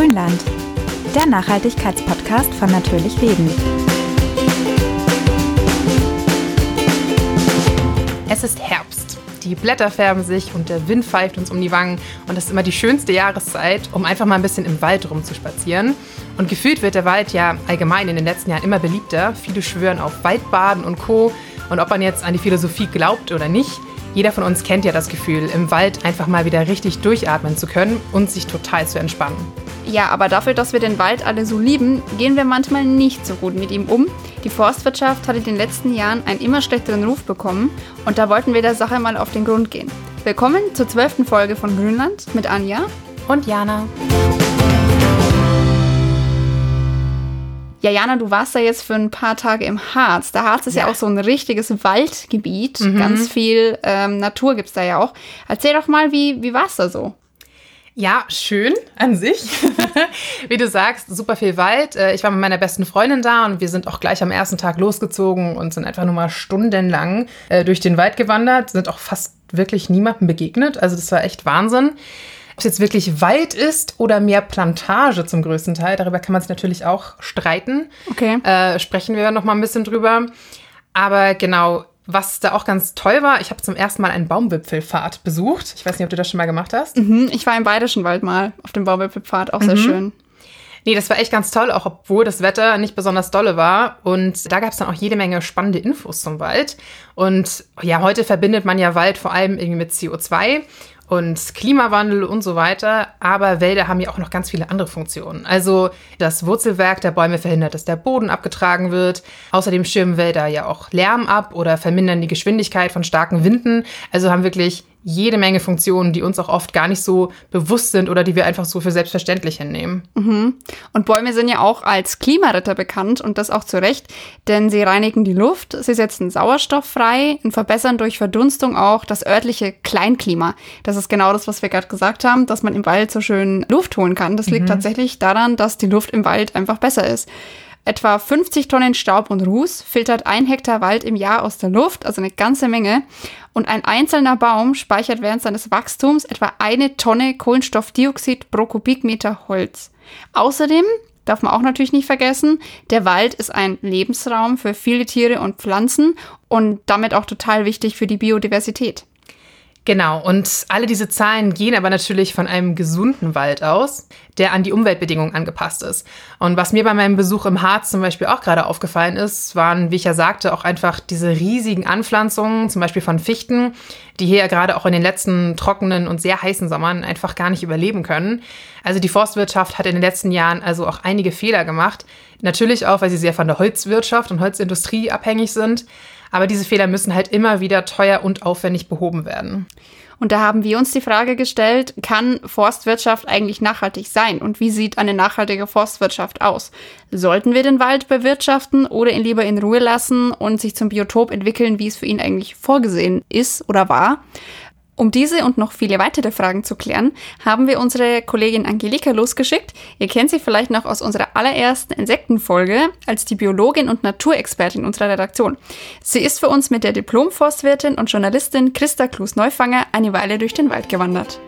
Grünland, der Nachhaltigkeitspodcast von Natürlich Leben. Es ist Herbst. Die Blätter färben sich und der Wind pfeift uns um die Wangen. Und das ist immer die schönste Jahreszeit, um einfach mal ein bisschen im Wald rumzuspazieren. Und gefühlt wird der Wald ja allgemein in den letzten Jahren immer beliebter. Viele schwören auf Waldbaden und Co. Und ob man jetzt an die Philosophie glaubt oder nicht, jeder von uns kennt ja das Gefühl, im Wald einfach mal wieder richtig durchatmen zu können und sich total zu entspannen. Ja, aber dafür, dass wir den Wald alle so lieben, gehen wir manchmal nicht so gut mit ihm um. Die Forstwirtschaft hat in den letzten Jahren einen immer schlechteren Ruf bekommen und da wollten wir der Sache mal auf den Grund gehen. Willkommen zur zwölften Folge von Grünland mit Anja und Jana. Ja, Jana, du warst da jetzt für ein paar Tage im Harz. Der Harz ist ja, ja auch so ein richtiges Waldgebiet. Mhm. Ganz viel ähm, Natur gibt es da ja auch. Erzähl doch mal, wie, wie war es da so? Ja, schön an sich. Wie du sagst, super viel Wald. Äh, ich war mit meiner besten Freundin da und wir sind auch gleich am ersten Tag losgezogen und sind einfach nur mal stundenlang äh, durch den Wald gewandert, sind auch fast wirklich niemandem begegnet. Also das war echt Wahnsinn. Ob es jetzt wirklich Wald ist oder mehr Plantage zum größten Teil, darüber kann man sich natürlich auch streiten. Okay. Äh, sprechen wir noch mal ein bisschen drüber. Aber genau, was da auch ganz toll war, ich habe zum ersten Mal einen Baumwipfelpfad besucht. Ich weiß nicht, ob du das schon mal gemacht hast. Mhm, ich war im Bayerischen Wald mal auf dem Baumwipfelpfad, auch sehr mhm. schön. Nee, das war echt ganz toll, auch obwohl das Wetter nicht besonders dolle war. Und da gab es dann auch jede Menge spannende Infos zum Wald. Und ja, heute verbindet man ja Wald vor allem irgendwie mit CO2 und Klimawandel und so weiter. Aber Wälder haben ja auch noch ganz viele andere Funktionen. Also das Wurzelwerk der Bäume verhindert, dass der Boden abgetragen wird. Außerdem schirmen Wälder ja auch Lärm ab oder vermindern die Geschwindigkeit von starken Winden. Also haben wirklich jede Menge Funktionen, die uns auch oft gar nicht so bewusst sind oder die wir einfach so für selbstverständlich hinnehmen. Mhm. Und Bäume sind ja auch als Klimaritter bekannt und das auch zu Recht, denn sie reinigen die Luft, sie setzen Sauerstoff frei und verbessern durch Verdunstung auch das örtliche Kleinklima. Das ist genau das, was wir gerade gesagt haben, dass man im Wald so schön Luft holen kann. Das liegt mhm. tatsächlich daran, dass die Luft im Wald einfach besser ist. Etwa 50 Tonnen Staub und Ruß filtert ein Hektar Wald im Jahr aus der Luft, also eine ganze Menge. Und ein einzelner Baum speichert während seines Wachstums etwa eine Tonne Kohlenstoffdioxid pro Kubikmeter Holz. Außerdem darf man auch natürlich nicht vergessen, der Wald ist ein Lebensraum für viele Tiere und Pflanzen und damit auch total wichtig für die Biodiversität. Genau, und alle diese Zahlen gehen aber natürlich von einem gesunden Wald aus, der an die Umweltbedingungen angepasst ist. Und was mir bei meinem Besuch im Harz zum Beispiel auch gerade aufgefallen ist, waren, wie ich ja sagte, auch einfach diese riesigen Anpflanzungen, zum Beispiel von Fichten, die hier ja gerade auch in den letzten trockenen und sehr heißen Sommern einfach gar nicht überleben können. Also die Forstwirtschaft hat in den letzten Jahren also auch einige Fehler gemacht. Natürlich auch, weil sie sehr von der Holzwirtschaft und Holzindustrie abhängig sind. Aber diese Fehler müssen halt immer wieder teuer und aufwendig behoben werden. Und da haben wir uns die Frage gestellt, kann Forstwirtschaft eigentlich nachhaltig sein? Und wie sieht eine nachhaltige Forstwirtschaft aus? Sollten wir den Wald bewirtschaften oder ihn lieber in Ruhe lassen und sich zum Biotop entwickeln, wie es für ihn eigentlich vorgesehen ist oder war? Um diese und noch viele weitere Fragen zu klären, haben wir unsere Kollegin Angelika losgeschickt. Ihr kennt sie vielleicht noch aus unserer allerersten Insektenfolge als die Biologin und Naturexpertin unserer Redaktion. Sie ist für uns mit der Diplomforstwirtin und Journalistin Christa Klus-Neufanger eine Weile durch den Wald gewandert.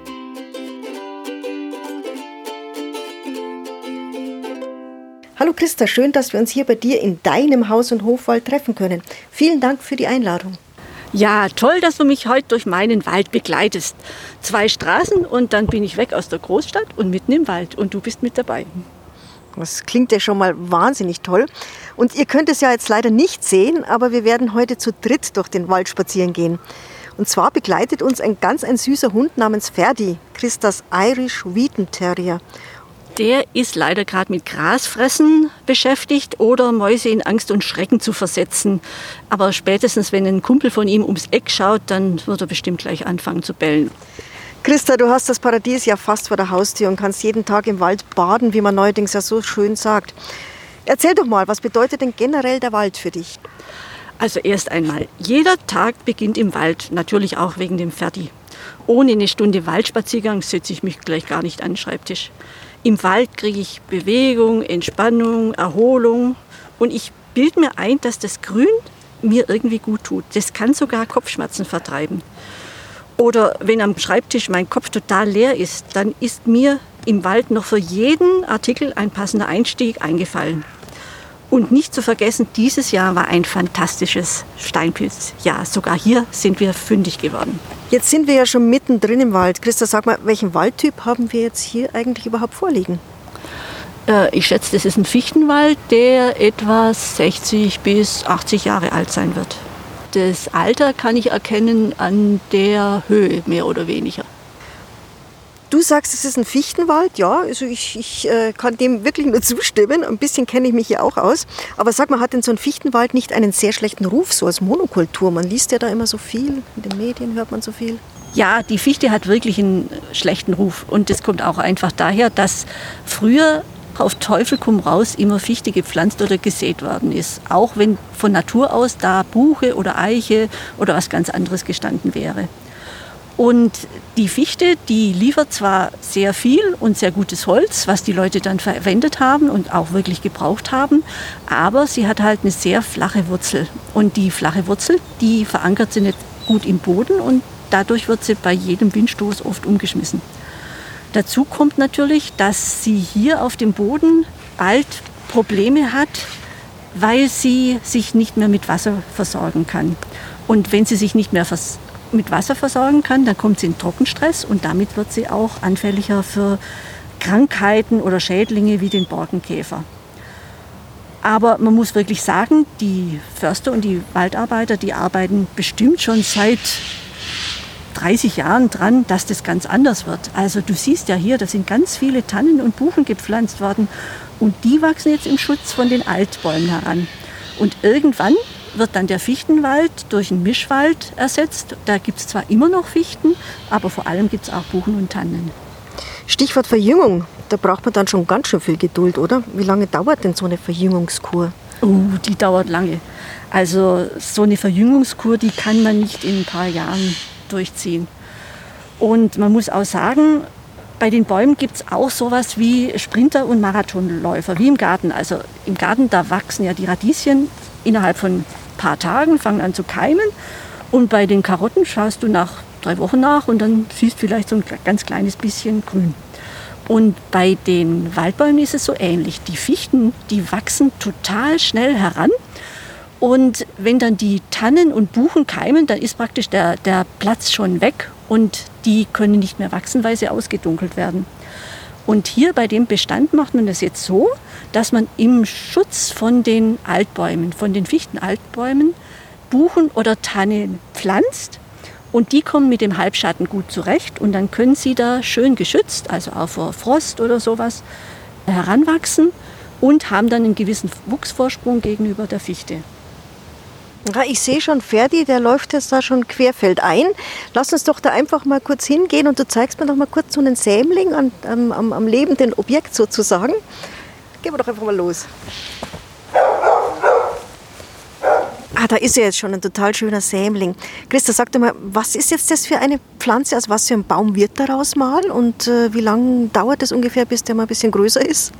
Hallo Christa, schön, dass wir uns hier bei dir in deinem Haus- und Hofwald treffen können. Vielen Dank für die Einladung. Ja, toll, dass du mich heute durch meinen Wald begleitest. Zwei Straßen und dann bin ich weg aus der Großstadt und mitten im Wald und du bist mit dabei. Das klingt ja schon mal wahnsinnig toll. Und ihr könnt es ja jetzt leider nicht sehen, aber wir werden heute zu dritt durch den Wald spazieren gehen. Und zwar begleitet uns ein ganz ein süßer Hund namens Ferdi, Christas Irish Wheaton Terrier der ist leider gerade mit Grasfressen beschäftigt oder Mäuse in Angst und Schrecken zu versetzen. Aber spätestens, wenn ein Kumpel von ihm ums Eck schaut, dann wird er bestimmt gleich anfangen zu bellen. Christa, du hast das Paradies ja fast vor der Haustür und kannst jeden Tag im Wald baden, wie man neuerdings ja so schön sagt. Erzähl doch mal, was bedeutet denn generell der Wald für dich? Also erst einmal, jeder Tag beginnt im Wald, natürlich auch wegen dem Ferdi. Ohne eine Stunde Waldspaziergang setze ich mich gleich gar nicht an den Schreibtisch. Im Wald kriege ich Bewegung, Entspannung, Erholung und ich bilde mir ein, dass das Grün mir irgendwie gut tut. Das kann sogar Kopfschmerzen vertreiben. Oder wenn am Schreibtisch mein Kopf total leer ist, dann ist mir im Wald noch für jeden Artikel ein passender Einstieg eingefallen. Und nicht zu vergessen, dieses Jahr war ein fantastisches Steinpilzjahr. Sogar hier sind wir fündig geworden. Jetzt sind wir ja schon mittendrin im Wald. Christa, sag mal, welchen Waldtyp haben wir jetzt hier eigentlich überhaupt vorliegen? Äh, ich schätze, das ist ein Fichtenwald, der etwa 60 bis 80 Jahre alt sein wird. Das Alter kann ich erkennen an der Höhe, mehr oder weniger. Du sagst, es ist ein Fichtenwald, ja, also ich, ich äh, kann dem wirklich nur zustimmen. Ein bisschen kenne ich mich hier auch aus. Aber sag mal, hat denn so ein Fichtenwald nicht einen sehr schlechten Ruf, so als Monokultur? Man liest ja da immer so viel, in den Medien hört man so viel. Ja, die Fichte hat wirklich einen schlechten Ruf. Und das kommt auch einfach daher, dass früher auf Teufel komm raus immer Fichte gepflanzt oder gesät worden ist. Auch wenn von Natur aus da Buche oder Eiche oder was ganz anderes gestanden wäre. Und die Fichte, die liefert zwar sehr viel und sehr gutes Holz, was die Leute dann verwendet haben und auch wirklich gebraucht haben, aber sie hat halt eine sehr flache Wurzel. Und die flache Wurzel, die verankert sie nicht gut im Boden und dadurch wird sie bei jedem Windstoß oft umgeschmissen. Dazu kommt natürlich, dass sie hier auf dem Boden bald Probleme hat, weil sie sich nicht mehr mit Wasser versorgen kann. Und wenn sie sich nicht mehr vers mit Wasser versorgen kann, dann kommt sie in Trockenstress und damit wird sie auch anfälliger für Krankheiten oder Schädlinge wie den Borkenkäfer. Aber man muss wirklich sagen, die Förster und die Waldarbeiter, die arbeiten bestimmt schon seit 30 Jahren dran, dass das ganz anders wird. Also du siehst ja hier, da sind ganz viele Tannen und Buchen gepflanzt worden und die wachsen jetzt im Schutz von den Altbäumen heran. Und irgendwann wird dann der Fichtenwald durch einen Mischwald ersetzt. Da gibt es zwar immer noch Fichten, aber vor allem gibt es auch Buchen und Tannen. Stichwort Verjüngung, da braucht man dann schon ganz schön viel Geduld, oder? Wie lange dauert denn so eine Verjüngungskur? Oh, die dauert lange. Also so eine Verjüngungskur, die kann man nicht in ein paar Jahren durchziehen. Und man muss auch sagen, bei den Bäumen gibt es auch sowas wie Sprinter und Marathonläufer, wie im Garten. Also im Garten, da wachsen ja die Radieschen innerhalb von paar Tagen, fangen an zu keimen. Und bei den Karotten schaust du nach drei Wochen nach und dann siehst vielleicht so ein ganz kleines bisschen grün. Und bei den Waldbäumen ist es so ähnlich. Die Fichten, die wachsen total schnell heran. Und wenn dann die Tannen und Buchen keimen, dann ist praktisch der, der Platz schon weg und die können nicht mehr wachsen, weil sie ausgedunkelt werden. Und hier bei dem Bestand macht man das jetzt so, dass man im Schutz von den Altbäumen, von den Fichtenaltbäumen, Buchen oder Tannen pflanzt. Und die kommen mit dem Halbschatten gut zurecht und dann können sie da schön geschützt, also auch vor Frost oder sowas, heranwachsen und haben dann einen gewissen Wuchsvorsprung gegenüber der Fichte. Ich sehe schon, Ferdi, der läuft jetzt da schon querfeldein. Lass uns doch da einfach mal kurz hingehen und du zeigst mir doch mal kurz so einen Sämling an, am, am lebenden Objekt sozusagen. Gehen wir doch einfach mal los. Ah, da ist ja jetzt schon ein total schöner Sämling. Christa, sag doch mal, was ist jetzt das für eine Pflanze? Aus was für einem Baum wird daraus mal? Und äh, wie lange dauert es ungefähr, bis der mal ein bisschen größer ist?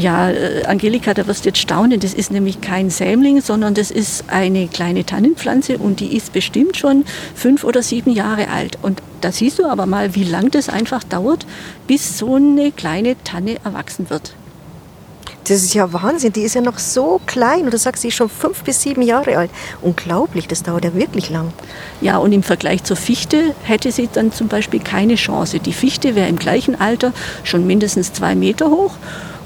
Ja, äh, Angelika, da wirst du jetzt staunen. Das ist nämlich kein Sämling, sondern das ist eine kleine Tannenpflanze und die ist bestimmt schon fünf oder sieben Jahre alt. Und da siehst du aber mal, wie lang das einfach dauert, bis so eine kleine Tanne erwachsen wird. Das ist ja Wahnsinn, die ist ja noch so klein und du sagst, sie ist schon fünf bis sieben Jahre alt. Unglaublich, das dauert ja wirklich lang. Ja, und im Vergleich zur Fichte hätte sie dann zum Beispiel keine Chance. Die Fichte wäre im gleichen Alter schon mindestens zwei Meter hoch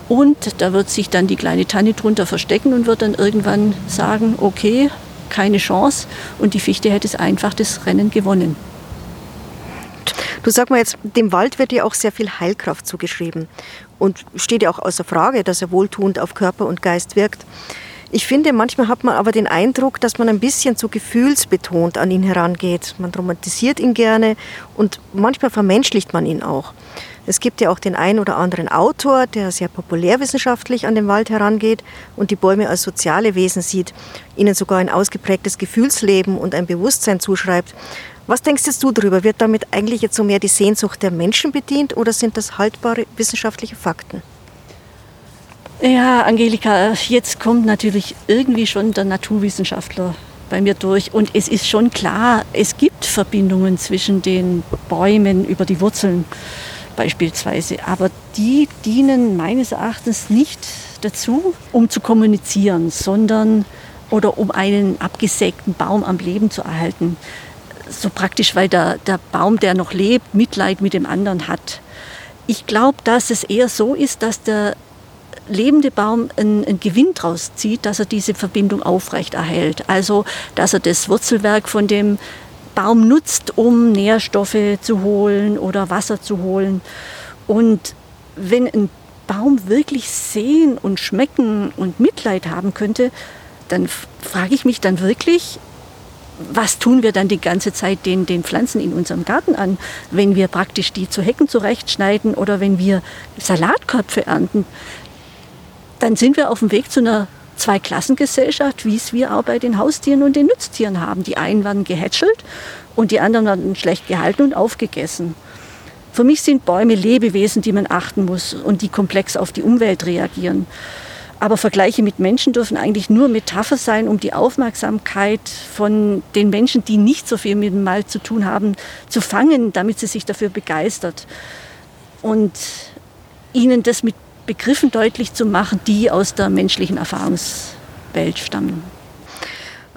und da wird sich dann die kleine Tanne drunter verstecken und wird dann irgendwann sagen, okay, keine Chance. Und die Fichte hätte es einfach das Rennen gewonnen. Du sag mal jetzt, dem Wald wird ja auch sehr viel Heilkraft zugeschrieben. Und steht ja auch außer Frage, dass er wohltuend auf Körper und Geist wirkt. Ich finde, manchmal hat man aber den Eindruck, dass man ein bisschen zu gefühlsbetont an ihn herangeht. Man romantisiert ihn gerne und manchmal vermenschlicht man ihn auch. Es gibt ja auch den einen oder anderen Autor, der sehr populärwissenschaftlich an den Wald herangeht und die Bäume als soziale Wesen sieht, ihnen sogar ein ausgeprägtes Gefühlsleben und ein Bewusstsein zuschreibt. Was denkst du darüber? Wird damit eigentlich jetzt so mehr die Sehnsucht der Menschen bedient oder sind das haltbare wissenschaftliche Fakten? Ja, Angelika, jetzt kommt natürlich irgendwie schon der Naturwissenschaftler bei mir durch. Und es ist schon klar, es gibt Verbindungen zwischen den Bäumen über die Wurzeln. Beispielsweise. Aber die dienen meines Erachtens nicht dazu, um zu kommunizieren, sondern oder um einen abgesägten Baum am Leben zu erhalten. So praktisch, weil der, der Baum, der noch lebt, Mitleid mit dem anderen hat. Ich glaube, dass es eher so ist, dass der lebende Baum einen, einen Gewinn daraus zieht, dass er diese Verbindung aufrechterhält. Also, dass er das Wurzelwerk von dem Baum nutzt, um Nährstoffe zu holen oder Wasser zu holen. Und wenn ein Baum wirklich sehen und schmecken und Mitleid haben könnte, dann frage ich mich dann wirklich, was tun wir dann die ganze Zeit den, den Pflanzen in unserem Garten an, wenn wir praktisch die zu Hecken zurechtschneiden oder wenn wir Salatköpfe ernten? Dann sind wir auf dem Weg zu einer Zweiklassengesellschaft, wie es wir auch bei den Haustieren und den Nutztieren haben. Die einen werden gehätschelt und die anderen werden schlecht gehalten und aufgegessen. Für mich sind Bäume Lebewesen, die man achten muss und die komplex auf die Umwelt reagieren. Aber Vergleiche mit Menschen dürfen eigentlich nur Metapher sein, um die Aufmerksamkeit von den Menschen, die nicht so viel mit dem Wald zu tun haben, zu fangen, damit sie sich dafür begeistert. Und ihnen das mit Begriffen deutlich zu machen, die aus der menschlichen Erfahrungswelt stammen.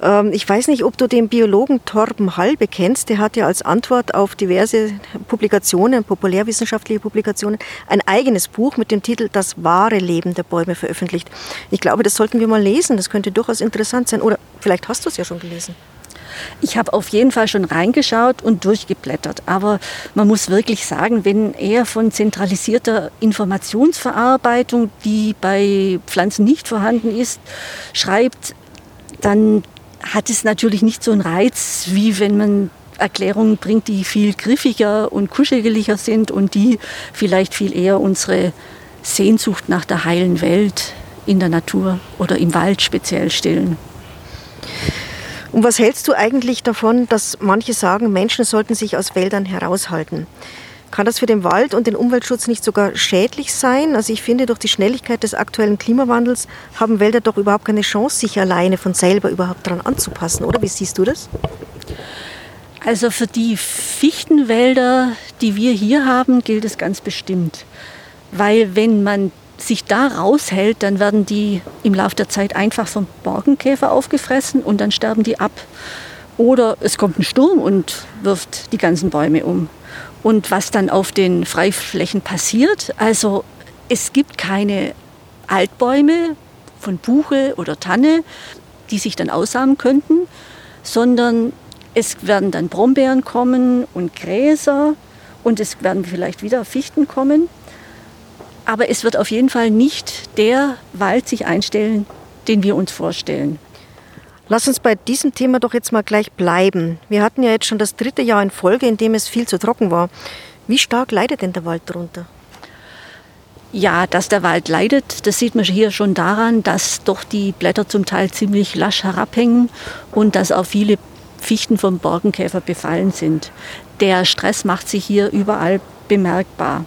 Ähm, ich weiß nicht, ob du den Biologen Torben Halbe kennst. Der hat ja als Antwort auf diverse Publikationen, populärwissenschaftliche Publikationen, ein eigenes Buch mit dem Titel Das wahre Leben der Bäume veröffentlicht. Ich glaube, das sollten wir mal lesen. Das könnte durchaus interessant sein. Oder vielleicht hast du es ja schon gelesen. Ich habe auf jeden Fall schon reingeschaut und durchgeblättert. Aber man muss wirklich sagen, wenn er von zentralisierter Informationsverarbeitung, die bei Pflanzen nicht vorhanden ist, schreibt, dann hat es natürlich nicht so einen Reiz, wie wenn man Erklärungen bringt, die viel griffiger und kuscheliger sind und die vielleicht viel eher unsere Sehnsucht nach der heilen Welt in der Natur oder im Wald speziell stillen. Und was hältst du eigentlich davon, dass manche sagen, Menschen sollten sich aus Wäldern heraushalten? Kann das für den Wald und den Umweltschutz nicht sogar schädlich sein? Also ich finde, durch die Schnelligkeit des aktuellen Klimawandels haben Wälder doch überhaupt keine Chance, sich alleine von selber überhaupt daran anzupassen, oder? Wie siehst du das? Also für die Fichtenwälder, die wir hier haben, gilt es ganz bestimmt. Weil wenn man sich da raushält, dann werden die im Laufe der Zeit einfach vom Borkenkäfer aufgefressen und dann sterben die ab. Oder es kommt ein Sturm und wirft die ganzen Bäume um und was dann auf den Freiflächen passiert. Also es gibt keine Altbäume von Buche oder Tanne, die sich dann aussamen könnten, sondern es werden dann Brombeeren kommen und Gräser und es werden vielleicht wieder Fichten kommen. Aber es wird auf jeden Fall nicht der Wald sich einstellen, den wir uns vorstellen. Lass uns bei diesem Thema doch jetzt mal gleich bleiben. Wir hatten ja jetzt schon das dritte Jahr in Folge, in dem es viel zu trocken war. Wie stark leidet denn der Wald darunter? Ja, dass der Wald leidet, das sieht man hier schon daran, dass doch die Blätter zum Teil ziemlich lasch herabhängen und dass auch viele Fichten vom Borkenkäfer befallen sind. Der Stress macht sich hier überall bemerkbar.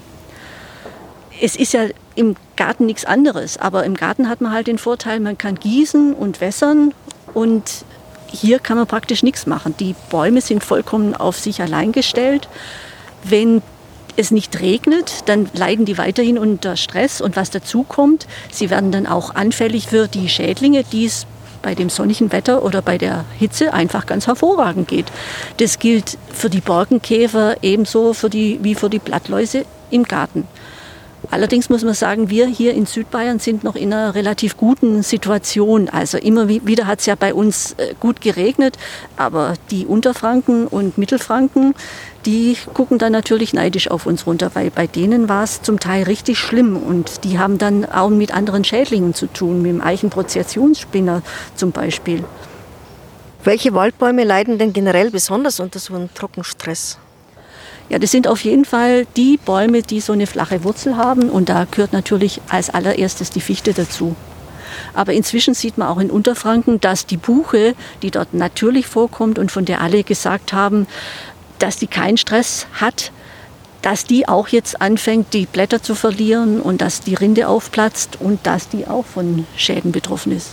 Es ist ja im Garten nichts anderes, aber im Garten hat man halt den Vorteil, man kann gießen und wässern und hier kann man praktisch nichts machen. Die Bäume sind vollkommen auf sich allein gestellt. Wenn es nicht regnet, dann leiden die weiterhin unter Stress. Und was dazu kommt, sie werden dann auch anfällig für die Schädlinge, die es bei dem sonnigen Wetter oder bei der Hitze einfach ganz hervorragend geht. Das gilt für die Borkenkäfer ebenso für die, wie für die Blattläuse im Garten. Allerdings muss man sagen, wir hier in Südbayern sind noch in einer relativ guten Situation. Also immer wieder hat es ja bei uns äh, gut geregnet, aber die Unterfranken und Mittelfranken, die gucken dann natürlich neidisch auf uns runter, weil bei denen war es zum Teil richtig schlimm und die haben dann auch mit anderen Schädlingen zu tun, mit dem Eichenprozessionsspinner zum Beispiel. Welche Waldbäume leiden denn generell besonders unter so einem Trockenstress? Ja, das sind auf jeden Fall die Bäume, die so eine flache Wurzel haben. Und da gehört natürlich als allererstes die Fichte dazu. Aber inzwischen sieht man auch in Unterfranken, dass die Buche, die dort natürlich vorkommt und von der alle gesagt haben, dass die keinen Stress hat, dass die auch jetzt anfängt, die Blätter zu verlieren und dass die Rinde aufplatzt und dass die auch von Schäden betroffen ist.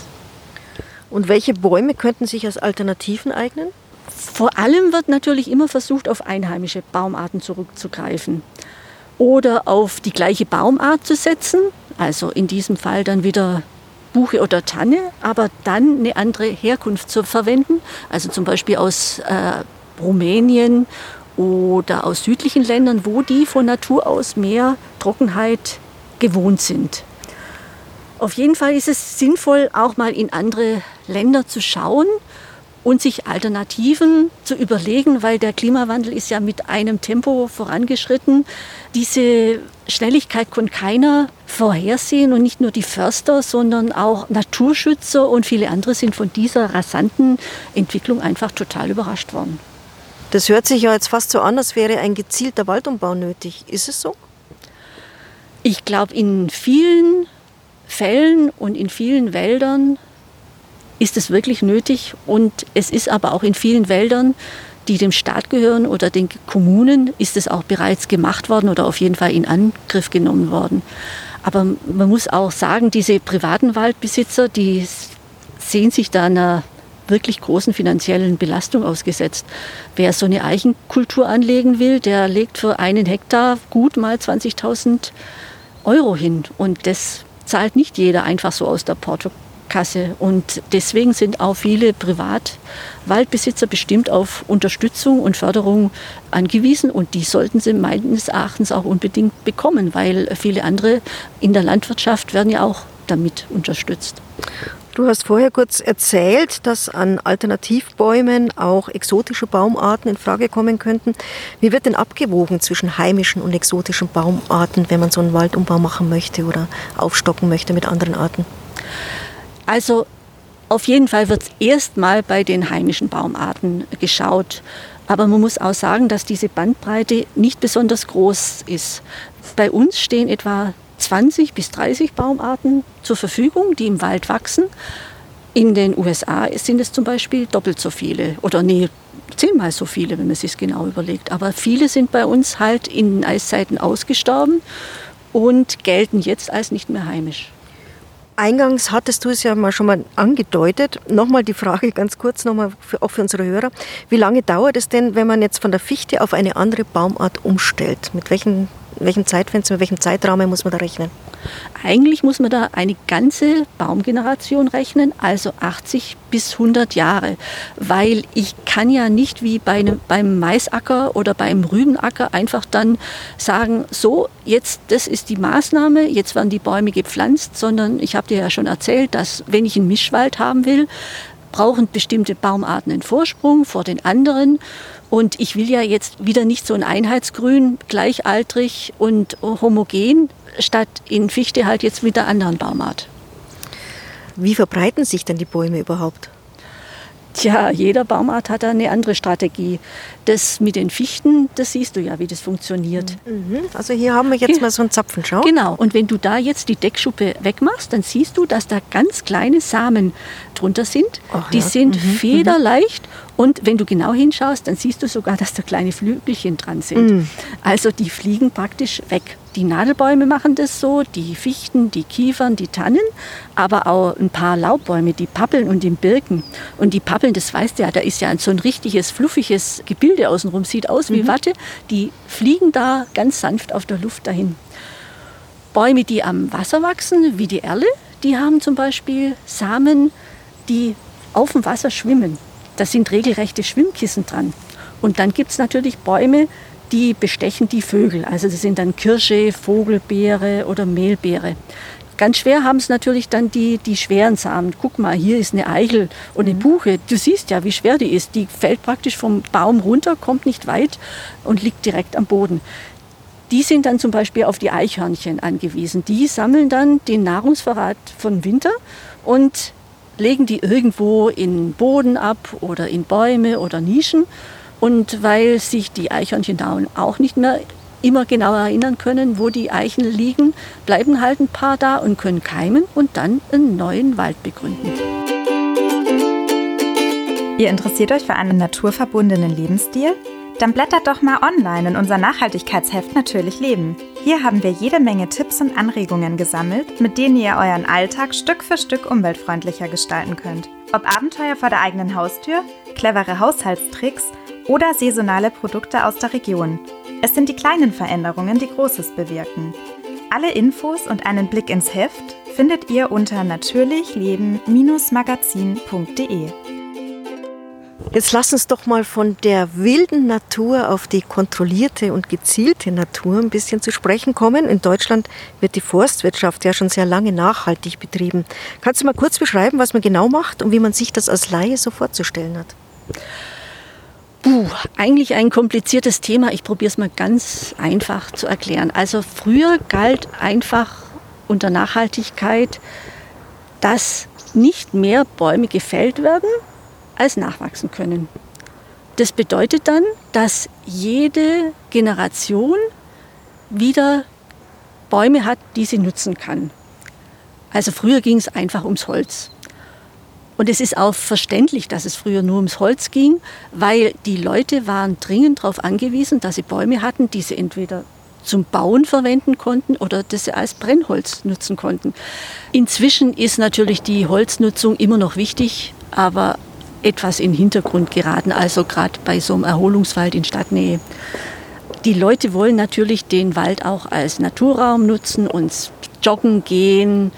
Und welche Bäume könnten sich als Alternativen eignen? Vor allem wird natürlich immer versucht, auf einheimische Baumarten zurückzugreifen. oder auf die gleiche Baumart zu setzen, also in diesem Fall dann wieder Buche oder Tanne, aber dann eine andere Herkunft zu verwenden, also zum Beispiel aus äh, Rumänien oder aus südlichen Ländern, wo die von Natur aus mehr Trockenheit gewohnt sind. Auf jeden Fall ist es sinnvoll, auch mal in andere Länder zu schauen und sich Alternativen zu überlegen, weil der Klimawandel ist ja mit einem Tempo vorangeschritten. Diese Schnelligkeit kann keiner vorhersehen und nicht nur die Förster, sondern auch Naturschützer und viele andere sind von dieser rasanten Entwicklung einfach total überrascht worden. Das hört sich ja jetzt fast so an, als wäre ein gezielter Waldumbau nötig. Ist es so? Ich glaube, in vielen Fällen und in vielen Wäldern ist es wirklich nötig und es ist aber auch in vielen Wäldern, die dem Staat gehören oder den Kommunen, ist es auch bereits gemacht worden oder auf jeden Fall in Angriff genommen worden. Aber man muss auch sagen, diese privaten Waldbesitzer, die sehen sich da einer wirklich großen finanziellen Belastung ausgesetzt. Wer so eine Eichenkultur anlegen will, der legt für einen Hektar gut mal 20.000 Euro hin. Und das zahlt nicht jeder einfach so aus der Portokasse. Und deswegen sind auch viele Privatwaldbesitzer bestimmt auf Unterstützung und Förderung angewiesen. Und die sollten sie meines Erachtens auch unbedingt bekommen, weil viele andere in der Landwirtschaft werden ja auch damit unterstützt. Du hast vorher kurz erzählt, dass an Alternativbäumen auch exotische Baumarten in Frage kommen könnten. Wie wird denn abgewogen zwischen heimischen und exotischen Baumarten, wenn man so einen Waldumbau machen möchte oder aufstocken möchte mit anderen Arten? Also auf jeden Fall wird erstmal bei den heimischen Baumarten geschaut. Aber man muss auch sagen, dass diese Bandbreite nicht besonders groß ist. Bei uns stehen etwa 20 bis 30 Baumarten zur Verfügung, die im Wald wachsen. In den USA sind es zum Beispiel doppelt so viele oder nee, zehnmal so viele, wenn man sich genau überlegt. Aber viele sind bei uns halt in Eiszeiten ausgestorben und gelten jetzt als nicht mehr heimisch. Eingangs hattest du es ja mal schon mal angedeutet. Nochmal die Frage ganz kurz, nochmal für, auch für unsere Hörer. Wie lange dauert es denn, wenn man jetzt von der Fichte auf eine andere Baumart umstellt? Mit welchen welchem Zeitfenster, mit welchem Zeitrahmen muss man da rechnen? Eigentlich muss man da eine ganze Baumgeneration rechnen, also 80 bis 100 Jahre, weil ich kann ja nicht wie bei einem, beim Maisacker oder beim Rübenacker einfach dann sagen, so, jetzt, das ist die Maßnahme, jetzt werden die Bäume gepflanzt, sondern ich habe dir ja schon erzählt, dass wenn ich einen Mischwald haben will, brauchen bestimmte Baumarten einen Vorsprung vor den anderen. Und ich will ja jetzt wieder nicht so ein Einheitsgrün, gleichaltrig und homogen, statt in Fichte halt jetzt mit der anderen Baumart. Wie verbreiten sich denn die Bäume überhaupt? Tja, jeder Baumart hat da eine andere Strategie. Das mit den Fichten, das siehst du ja, wie das funktioniert. Mhm. Also hier haben wir jetzt mal so einen Zapfen, schau. Genau, und wenn du da jetzt die Deckschuppe wegmachst, dann siehst du, dass da ganz kleine Samen drunter sind. Ach, die ja. sind mhm. federleicht und wenn du genau hinschaust, dann siehst du sogar, dass da kleine Flügelchen dran sind. Mhm. Also die fliegen praktisch weg. Die Nadelbäume machen das so, die Fichten, die Kiefern, die Tannen, aber auch ein paar Laubbäume, die Pappeln und die Birken. Und die Pappeln, das weißt du ja, da ist ja so ein richtiges, fluffiges Gebilde außenrum, sieht aus wie mhm. Watte. Die fliegen da ganz sanft auf der Luft dahin. Bäume, die am Wasser wachsen, wie die Erle, die haben zum Beispiel Samen, die auf dem Wasser schwimmen. Da sind regelrechte Schwimmkissen dran. Und dann gibt es natürlich Bäume, die bestechen die Vögel. Also das sind dann Kirsche, Vogelbeere oder Mehlbeere. Ganz schwer haben es natürlich dann die, die schweren Samen. Guck mal, hier ist eine Eichel und eine mhm. Buche. Du siehst ja, wie schwer die ist. Die fällt praktisch vom Baum runter, kommt nicht weit und liegt direkt am Boden. Die sind dann zum Beispiel auf die Eichhörnchen angewiesen. Die sammeln dann den Nahrungsverrat von Winter und legen die irgendwo in Boden ab oder in Bäume oder Nischen. Und weil sich die Eichhörnchen da auch nicht mehr immer genau erinnern können, wo die Eichen liegen, bleiben halt ein paar da und können keimen und dann einen neuen Wald begründen. Ihr interessiert euch für einen naturverbundenen Lebensstil? Dann blättert doch mal online in unser Nachhaltigkeitsheft Natürlich Leben. Hier haben wir jede Menge Tipps und Anregungen gesammelt, mit denen ihr euren Alltag Stück für Stück umweltfreundlicher gestalten könnt. Ob Abenteuer vor der eigenen Haustür, clevere Haushaltstricks oder saisonale Produkte aus der Region. Es sind die kleinen Veränderungen, die Großes bewirken. Alle Infos und einen Blick ins Heft findet ihr unter natürlichleben-magazin.de. Jetzt lass uns doch mal von der wilden Natur auf die kontrollierte und gezielte Natur ein bisschen zu sprechen kommen. In Deutschland wird die Forstwirtschaft ja schon sehr lange nachhaltig betrieben. Kannst du mal kurz beschreiben, was man genau macht und wie man sich das als Laie so vorzustellen hat? Puh, eigentlich ein kompliziertes Thema. Ich probiere es mal ganz einfach zu erklären. Also früher galt einfach unter Nachhaltigkeit, dass nicht mehr Bäume gefällt werden, als nachwachsen können. Das bedeutet dann, dass jede Generation wieder Bäume hat, die sie nutzen kann. Also früher ging es einfach ums Holz. Und es ist auch verständlich, dass es früher nur ums Holz ging, weil die Leute waren dringend darauf angewiesen, dass sie Bäume hatten, die sie entweder zum Bauen verwenden konnten oder das sie als Brennholz nutzen konnten. Inzwischen ist natürlich die Holznutzung immer noch wichtig, aber etwas in den Hintergrund geraten, also gerade bei so einem Erholungswald in Stadtnähe. Die Leute wollen natürlich den Wald auch als Naturraum nutzen und joggen gehen,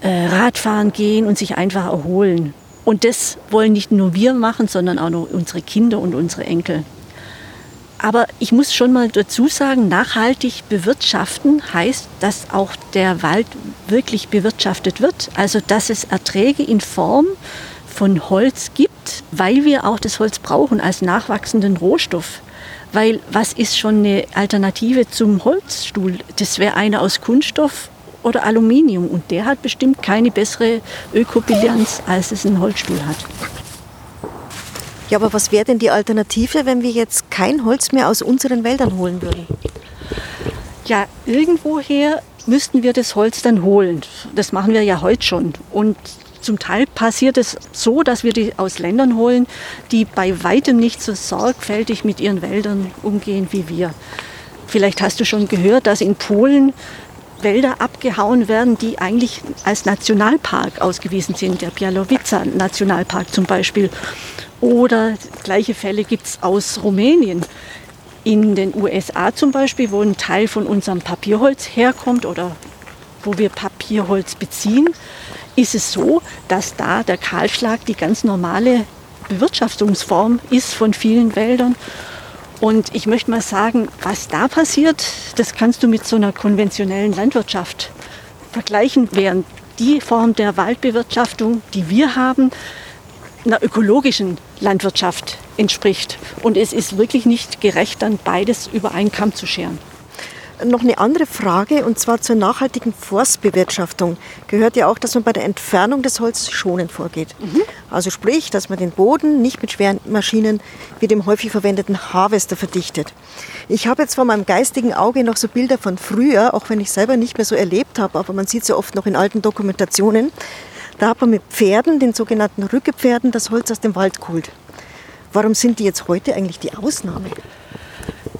äh, Radfahren gehen und sich einfach erholen. Und das wollen nicht nur wir machen, sondern auch nur unsere Kinder und unsere Enkel. Aber ich muss schon mal dazu sagen, nachhaltig bewirtschaften heißt, dass auch der Wald wirklich bewirtschaftet wird. Also dass es Erträge in Form von Holz gibt, weil wir auch das Holz brauchen als nachwachsenden Rohstoff. Weil was ist schon eine Alternative zum Holzstuhl? Das wäre einer aus Kunststoff oder Aluminium und der hat bestimmt keine bessere Ökobilanz, als es ein Holzstuhl hat. Ja, aber was wäre denn die Alternative, wenn wir jetzt kein Holz mehr aus unseren Wäldern holen würden? Ja, irgendwoher müssten wir das Holz dann holen. Das machen wir ja heute schon. Und zum Teil passiert es so, dass wir die aus Ländern holen, die bei weitem nicht so sorgfältig mit ihren Wäldern umgehen wie wir. Vielleicht hast du schon gehört, dass in Polen Wälder abgehauen werden, die eigentlich als Nationalpark ausgewiesen sind. Der Bialowica Nationalpark zum Beispiel. Oder gleiche Fälle gibt es aus Rumänien. In den USA zum Beispiel, wo ein Teil von unserem Papierholz herkommt oder wo wir Papierholz beziehen, ist es so, dass da der Kahlschlag die ganz normale Bewirtschaftungsform ist von vielen Wäldern. Und ich möchte mal sagen, was da passiert, das kannst du mit so einer konventionellen Landwirtschaft vergleichen, während die Form der Waldbewirtschaftung, die wir haben, einer ökologischen Landwirtschaft entspricht. Und es ist wirklich nicht gerecht, dann beides über einen Kamm zu scheren noch eine andere Frage und zwar zur nachhaltigen Forstbewirtschaftung. Gehört ja auch, dass man bei der Entfernung des Holzes schonend vorgeht. Mhm. Also sprich, dass man den Boden nicht mit schweren Maschinen wie dem häufig verwendeten Harvester verdichtet. Ich habe jetzt vor meinem geistigen Auge noch so Bilder von früher, auch wenn ich selber nicht mehr so erlebt habe, aber man sieht sie oft noch in alten Dokumentationen. Da hat man mit Pferden, den sogenannten Rückepferden, das Holz aus dem Wald geholt. Warum sind die jetzt heute eigentlich die Ausnahme?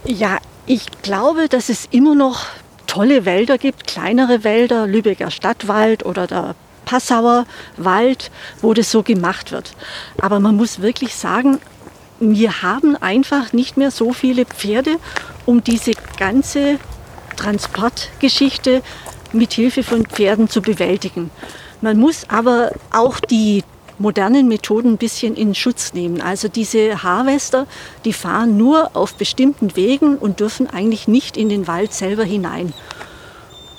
Ja, ich glaube, dass es immer noch tolle Wälder gibt, kleinere Wälder, Lübecker Stadtwald oder der Passauer Wald, wo das so gemacht wird. Aber man muss wirklich sagen, wir haben einfach nicht mehr so viele Pferde, um diese ganze Transportgeschichte mit Hilfe von Pferden zu bewältigen. Man muss aber auch die modernen Methoden ein bisschen in Schutz nehmen. Also diese Harvester, die fahren nur auf bestimmten Wegen und dürfen eigentlich nicht in den Wald selber hinein.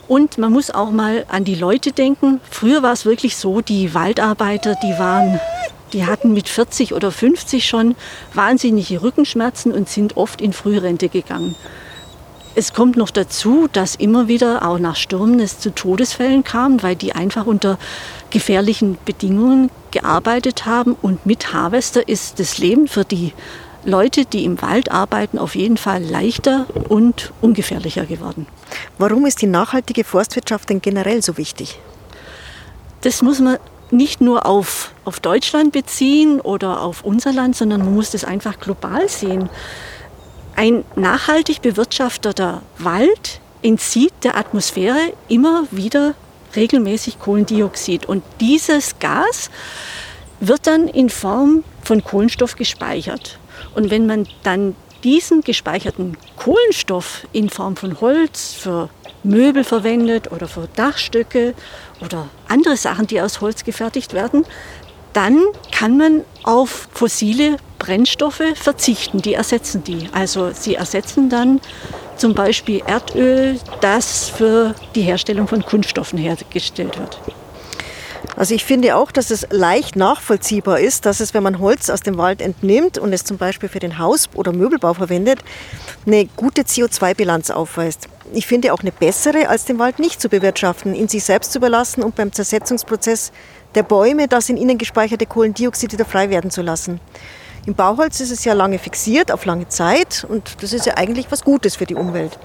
Und man muss auch mal an die Leute denken. Früher war es wirklich so, die Waldarbeiter, die waren, die hatten mit 40 oder 50 schon wahnsinnige Rückenschmerzen und sind oft in Frührente gegangen. Es kommt noch dazu, dass immer wieder auch nach Stürmen es zu Todesfällen kam, weil die einfach unter gefährlichen Bedingungen gearbeitet haben. Und mit Harvester ist das Leben für die Leute, die im Wald arbeiten, auf jeden Fall leichter und ungefährlicher geworden. Warum ist die nachhaltige Forstwirtschaft denn generell so wichtig? Das muss man nicht nur auf, auf Deutschland beziehen oder auf unser Land, sondern man muss das einfach global sehen. Ein nachhaltig bewirtschafteter Wald entzieht der Atmosphäre immer wieder regelmäßig Kohlendioxid. Und dieses Gas wird dann in Form von Kohlenstoff gespeichert. Und wenn man dann diesen gespeicherten Kohlenstoff in Form von Holz für Möbel verwendet oder für Dachstücke oder andere Sachen, die aus Holz gefertigt werden, dann kann man auf fossile Brennstoffe verzichten. Die ersetzen die. Also sie ersetzen dann zum Beispiel Erdöl, das für die Herstellung von Kunststoffen hergestellt wird. Also ich finde auch, dass es leicht nachvollziehbar ist, dass es, wenn man Holz aus dem Wald entnimmt und es zum Beispiel für den Haus- oder Möbelbau verwendet, eine gute CO2-Bilanz aufweist. Ich finde auch eine bessere, als den Wald nicht zu bewirtschaften, ihn sich selbst zu überlassen und beim Zersetzungsprozess der Bäume das in ihnen gespeicherte Kohlendioxid wieder frei werden zu lassen. Im Bauholz ist es ja lange fixiert, auf lange Zeit und das ist ja eigentlich was Gutes für die Umwelt.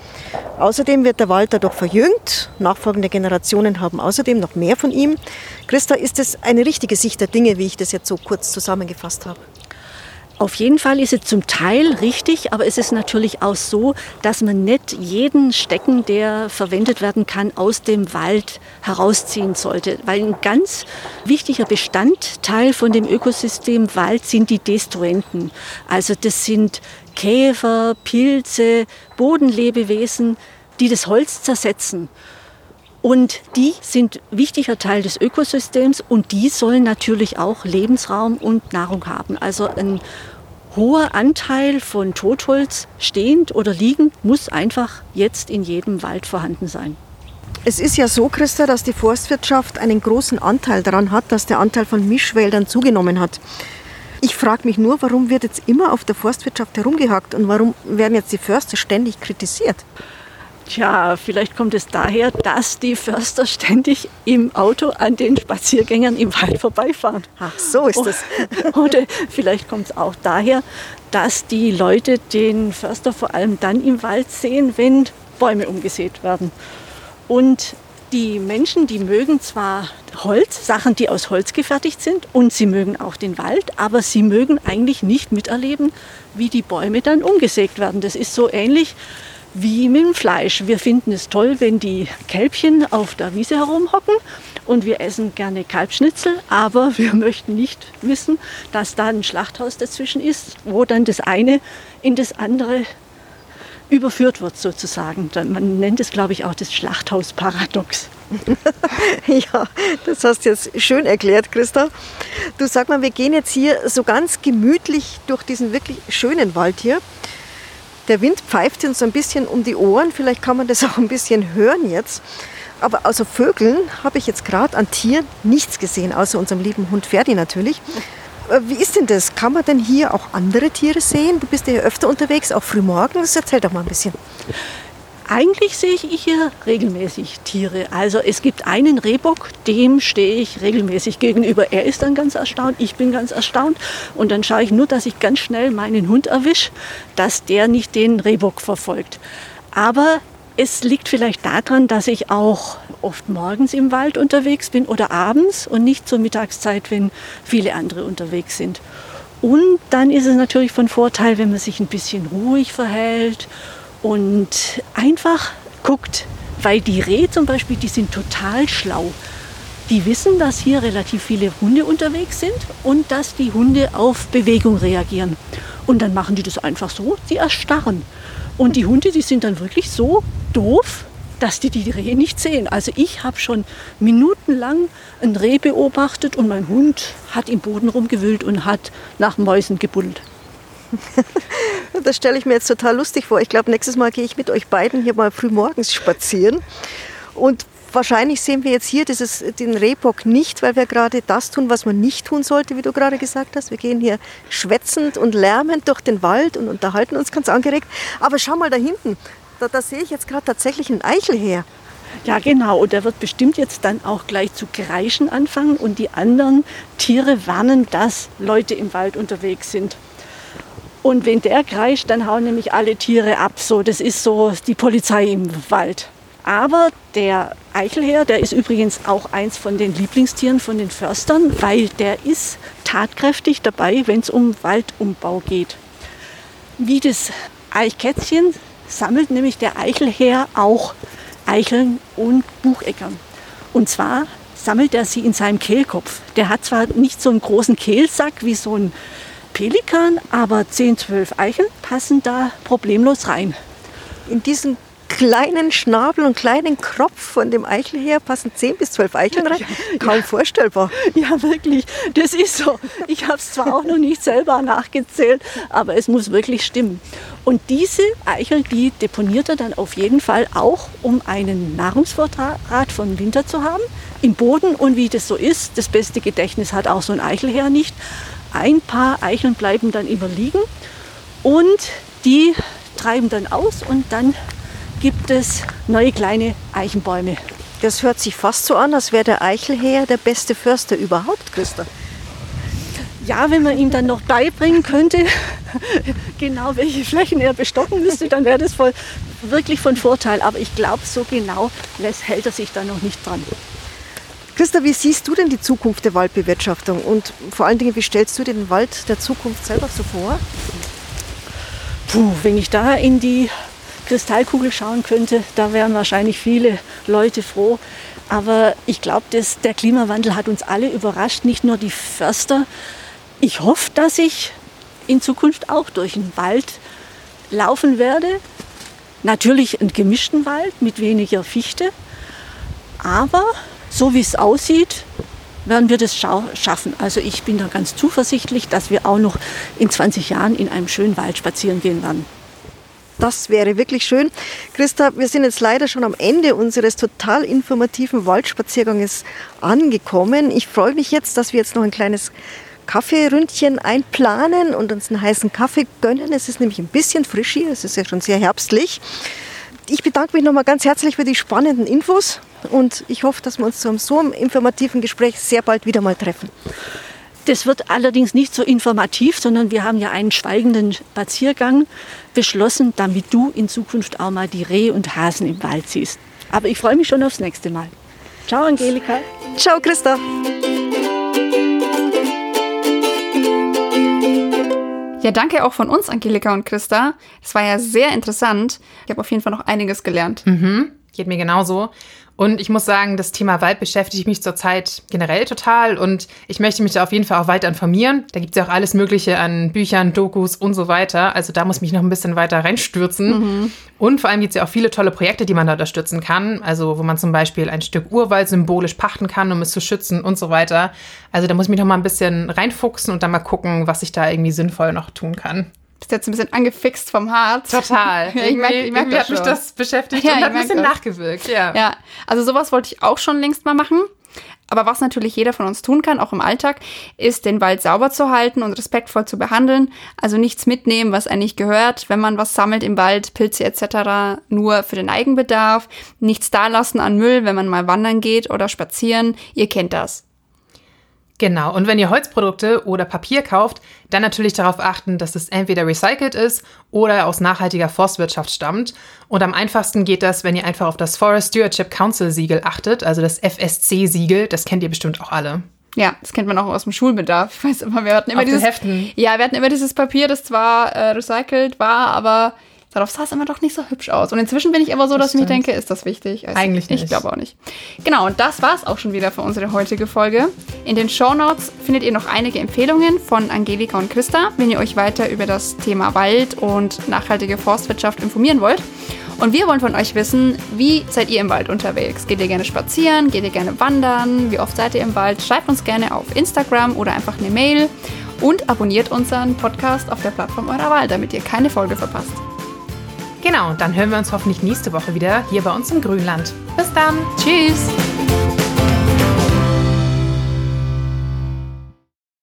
Außerdem wird der Wald dadurch verjüngt. Nachfolgende Generationen haben außerdem noch mehr von ihm. Christa, ist es eine richtige Sicht der Dinge, wie ich das jetzt so kurz zusammengefasst habe? Auf jeden Fall ist es zum Teil richtig, aber es ist natürlich auch so, dass man nicht jeden Stecken, der verwendet werden kann, aus dem Wald herausziehen sollte. Weil ein ganz wichtiger Bestandteil von dem Ökosystem Wald sind die Destruenten. Also das sind Käfer, Pilze, Bodenlebewesen, die das Holz zersetzen. Und die sind wichtiger Teil des Ökosystems und die sollen natürlich auch Lebensraum und Nahrung haben. Also ein hoher Anteil von Totholz stehend oder liegend muss einfach jetzt in jedem Wald vorhanden sein. Es ist ja so, Christa, dass die Forstwirtschaft einen großen Anteil daran hat, dass der Anteil von Mischwäldern zugenommen hat. Ich frage mich nur, warum wird jetzt immer auf der Forstwirtschaft herumgehackt und warum werden jetzt die Förster ständig kritisiert? Tja, vielleicht kommt es daher, dass die Förster ständig im Auto an den Spaziergängern im Wald vorbeifahren. Ach, so ist es. Oder vielleicht kommt es auch daher, dass die Leute den Förster vor allem dann im Wald sehen, wenn Bäume umgesät werden. Und die Menschen, die mögen zwar Holz, Sachen, die aus Holz gefertigt sind, und sie mögen auch den Wald, aber sie mögen eigentlich nicht miterleben, wie die Bäume dann umgesägt werden. Das ist so ähnlich wie mit dem Fleisch. Wir finden es toll, wenn die Kälbchen auf der Wiese herumhocken und wir essen gerne Kalbschnitzel, aber wir möchten nicht wissen, dass da ein Schlachthaus dazwischen ist, wo dann das eine in das andere überführt wird sozusagen. Man nennt es, glaube ich, auch das Schlachthausparadox. ja, das hast du jetzt schön erklärt, Christa. Du sag mal, wir gehen jetzt hier so ganz gemütlich durch diesen wirklich schönen Wald hier. Der Wind pfeift uns ein bisschen um die Ohren, vielleicht kann man das auch ein bisschen hören jetzt. Aber außer Vögeln habe ich jetzt gerade an Tieren nichts gesehen, außer unserem lieben Hund Ferdi natürlich. Äh, wie ist denn das? Kann man denn hier auch andere Tiere sehen? Du bist ja öfter unterwegs, auch frühmorgens. Erzähl doch mal ein bisschen. Eigentlich sehe ich hier regelmäßig Tiere. Also es gibt einen Rehbock, dem stehe ich regelmäßig gegenüber. Er ist dann ganz erstaunt, ich bin ganz erstaunt. Und dann schaue ich nur, dass ich ganz schnell meinen Hund erwische, dass der nicht den Rehbock verfolgt. Aber es liegt vielleicht daran, dass ich auch oft morgens im Wald unterwegs bin oder abends und nicht zur Mittagszeit, wenn viele andere unterwegs sind. Und dann ist es natürlich von Vorteil, wenn man sich ein bisschen ruhig verhält und einfach guckt, weil die Rehe zum Beispiel, die sind total schlau. Die wissen, dass hier relativ viele Hunde unterwegs sind und dass die Hunde auf Bewegung reagieren. Und dann machen die das einfach so, die erstarren. Und die Hunde, die sind dann wirklich so doof, dass die die Rehe nicht sehen. Also ich habe schon minutenlang ein Reh beobachtet und mein Hund hat im Boden rumgewühlt und hat nach Mäusen gebuddelt. Das stelle ich mir jetzt total lustig vor. Ich glaube, nächstes Mal gehe ich mit euch beiden hier mal früh morgens spazieren. Und wahrscheinlich sehen wir jetzt hier dieses, den Rehbock nicht, weil wir gerade das tun, was man nicht tun sollte, wie du gerade gesagt hast. Wir gehen hier schwätzend und lärmend durch den Wald und unterhalten uns ganz angeregt. Aber schau mal da hinten, da, da sehe ich jetzt gerade tatsächlich einen Eichel her. Ja, genau. Und der wird bestimmt jetzt dann auch gleich zu kreischen anfangen und die anderen Tiere warnen, dass Leute im Wald unterwegs sind. Und wenn der kreischt, dann hauen nämlich alle Tiere ab. So, das ist so die Polizei im Wald. Aber der Eichelherr, der ist übrigens auch eins von den Lieblingstieren von den Förstern, weil der ist tatkräftig dabei, wenn es um Waldumbau geht. Wie das Eichkätzchen sammelt nämlich der Eichelherr auch Eicheln und Bucheckern. Und zwar sammelt er sie in seinem Kehlkopf. Der hat zwar nicht so einen großen Kehlsack wie so ein Pelikan, aber 10, 12 Eicheln passen da problemlos rein. In diesen kleinen Schnabel und kleinen Kropf von dem Eichelheer passen 10 bis 12 Eicheln rein. Kaum ja. vorstellbar. Ja, wirklich. Das ist so. Ich habe es zwar auch noch nicht selber nachgezählt, aber es muss wirklich stimmen. Und diese Eichel, die deponiert er dann auf jeden Fall auch, um einen Nahrungsvorrat von Winter zu haben im Boden. Und wie das so ist, das beste Gedächtnis hat auch so ein Eichelheer nicht. Ein paar Eicheln bleiben dann immer liegen und die treiben dann aus und dann gibt es neue kleine Eichenbäume. Das hört sich fast so an, als wäre der Eichelheer der beste Förster überhaupt, Christa. Ja, wenn man ihm dann noch beibringen könnte, genau welche Flächen er bestocken müsste, dann wäre das voll, wirklich von Vorteil. Aber ich glaube, so genau hält er sich da noch nicht dran. Christa, wie siehst du denn die Zukunft der Waldbewirtschaftung? Und vor allen Dingen, wie stellst du den Wald der Zukunft selber so vor? Puh, wenn ich da in die Kristallkugel schauen könnte, da wären wahrscheinlich viele Leute froh. Aber ich glaube, der Klimawandel hat uns alle überrascht, nicht nur die Förster. Ich hoffe, dass ich in Zukunft auch durch den Wald laufen werde. Natürlich einen gemischten Wald mit weniger Fichte. Aber so wie es aussieht, werden wir das schaffen. Also ich bin da ganz zuversichtlich, dass wir auch noch in 20 Jahren in einem schönen Wald spazieren gehen werden. Das wäre wirklich schön. Christa, wir sind jetzt leider schon am Ende unseres total informativen Waldspazierganges angekommen. Ich freue mich jetzt, dass wir jetzt noch ein kleines Kaffeeründchen einplanen und uns einen heißen Kaffee gönnen. Es ist nämlich ein bisschen frisch hier, es ist ja schon sehr herbstlich. Ich bedanke mich nochmal ganz herzlich für die spannenden Infos und ich hoffe, dass wir uns zu einem so informativen Gespräch sehr bald wieder mal treffen. Das wird allerdings nicht so informativ, sondern wir haben ja einen schweigenden Spaziergang beschlossen, damit du in Zukunft auch mal die Rehe und Hasen im Wald siehst. Aber ich freue mich schon aufs nächste Mal. Ciao, Angelika. Ciao, Christa. Ja, danke auch von uns, Angelika und Christa. Es war ja sehr interessant. Ich habe auf jeden Fall noch einiges gelernt. Mhm, geht mir genauso. Und ich muss sagen, das Thema Wald beschäftigt mich zurzeit generell total und ich möchte mich da auf jeden Fall auch weiter informieren. Da gibt es ja auch alles Mögliche an Büchern, Dokus und so weiter. Also da muss ich mich noch ein bisschen weiter reinstürzen. Mhm. Und vor allem gibt es ja auch viele tolle Projekte, die man da unterstützen kann. Also wo man zum Beispiel ein Stück Urwald symbolisch pachten kann, um es zu schützen und so weiter. Also da muss ich mich noch mal ein bisschen reinfuchsen und dann mal gucken, was ich da irgendwie sinnvoll noch tun kann bist jetzt ein bisschen angefixt vom Harz. Total. ich merke, ich merk hat mich das beschäftigt ja, und hat ein bisschen das. nachgewirkt. Ja. ja, also sowas wollte ich auch schon längst mal machen. Aber was natürlich jeder von uns tun kann, auch im Alltag, ist, den Wald sauber zu halten und respektvoll zu behandeln. Also nichts mitnehmen, was eigentlich gehört, wenn man was sammelt im Wald, Pilze etc., nur für den Eigenbedarf. Nichts dalassen an Müll, wenn man mal wandern geht oder spazieren. Ihr kennt das. Genau, und wenn ihr Holzprodukte oder Papier kauft, dann natürlich darauf achten, dass es entweder recycelt ist oder aus nachhaltiger Forstwirtschaft stammt. Und am einfachsten geht das, wenn ihr einfach auf das Forest Stewardship Council Siegel achtet, also das FSC-Siegel, das kennt ihr bestimmt auch alle. Ja, das kennt man auch aus dem Schulbedarf. Ich weiß immer, wir hatten immer auf dieses Heften. Ja, wir hatten immer dieses Papier, das zwar äh, recycelt war, aber Darauf sah es immer doch nicht so hübsch aus. Und inzwischen bin ich aber so, dass das ich mir denke, ist das wichtig? Also Eigentlich nicht. Ich glaube auch nicht. Genau, und das war es auch schon wieder für unsere heutige Folge. In den Show Notes findet ihr noch einige Empfehlungen von Angelika und Christa, wenn ihr euch weiter über das Thema Wald und nachhaltige Forstwirtschaft informieren wollt. Und wir wollen von euch wissen, wie seid ihr im Wald unterwegs? Geht ihr gerne spazieren? Geht ihr gerne wandern? Wie oft seid ihr im Wald? Schreibt uns gerne auf Instagram oder einfach eine Mail und abonniert unseren Podcast auf der Plattform eurer Wahl, damit ihr keine Folge verpasst. Genau, dann hören wir uns hoffentlich nächste Woche wieder hier bei uns im Grünland. Bis dann. Tschüss.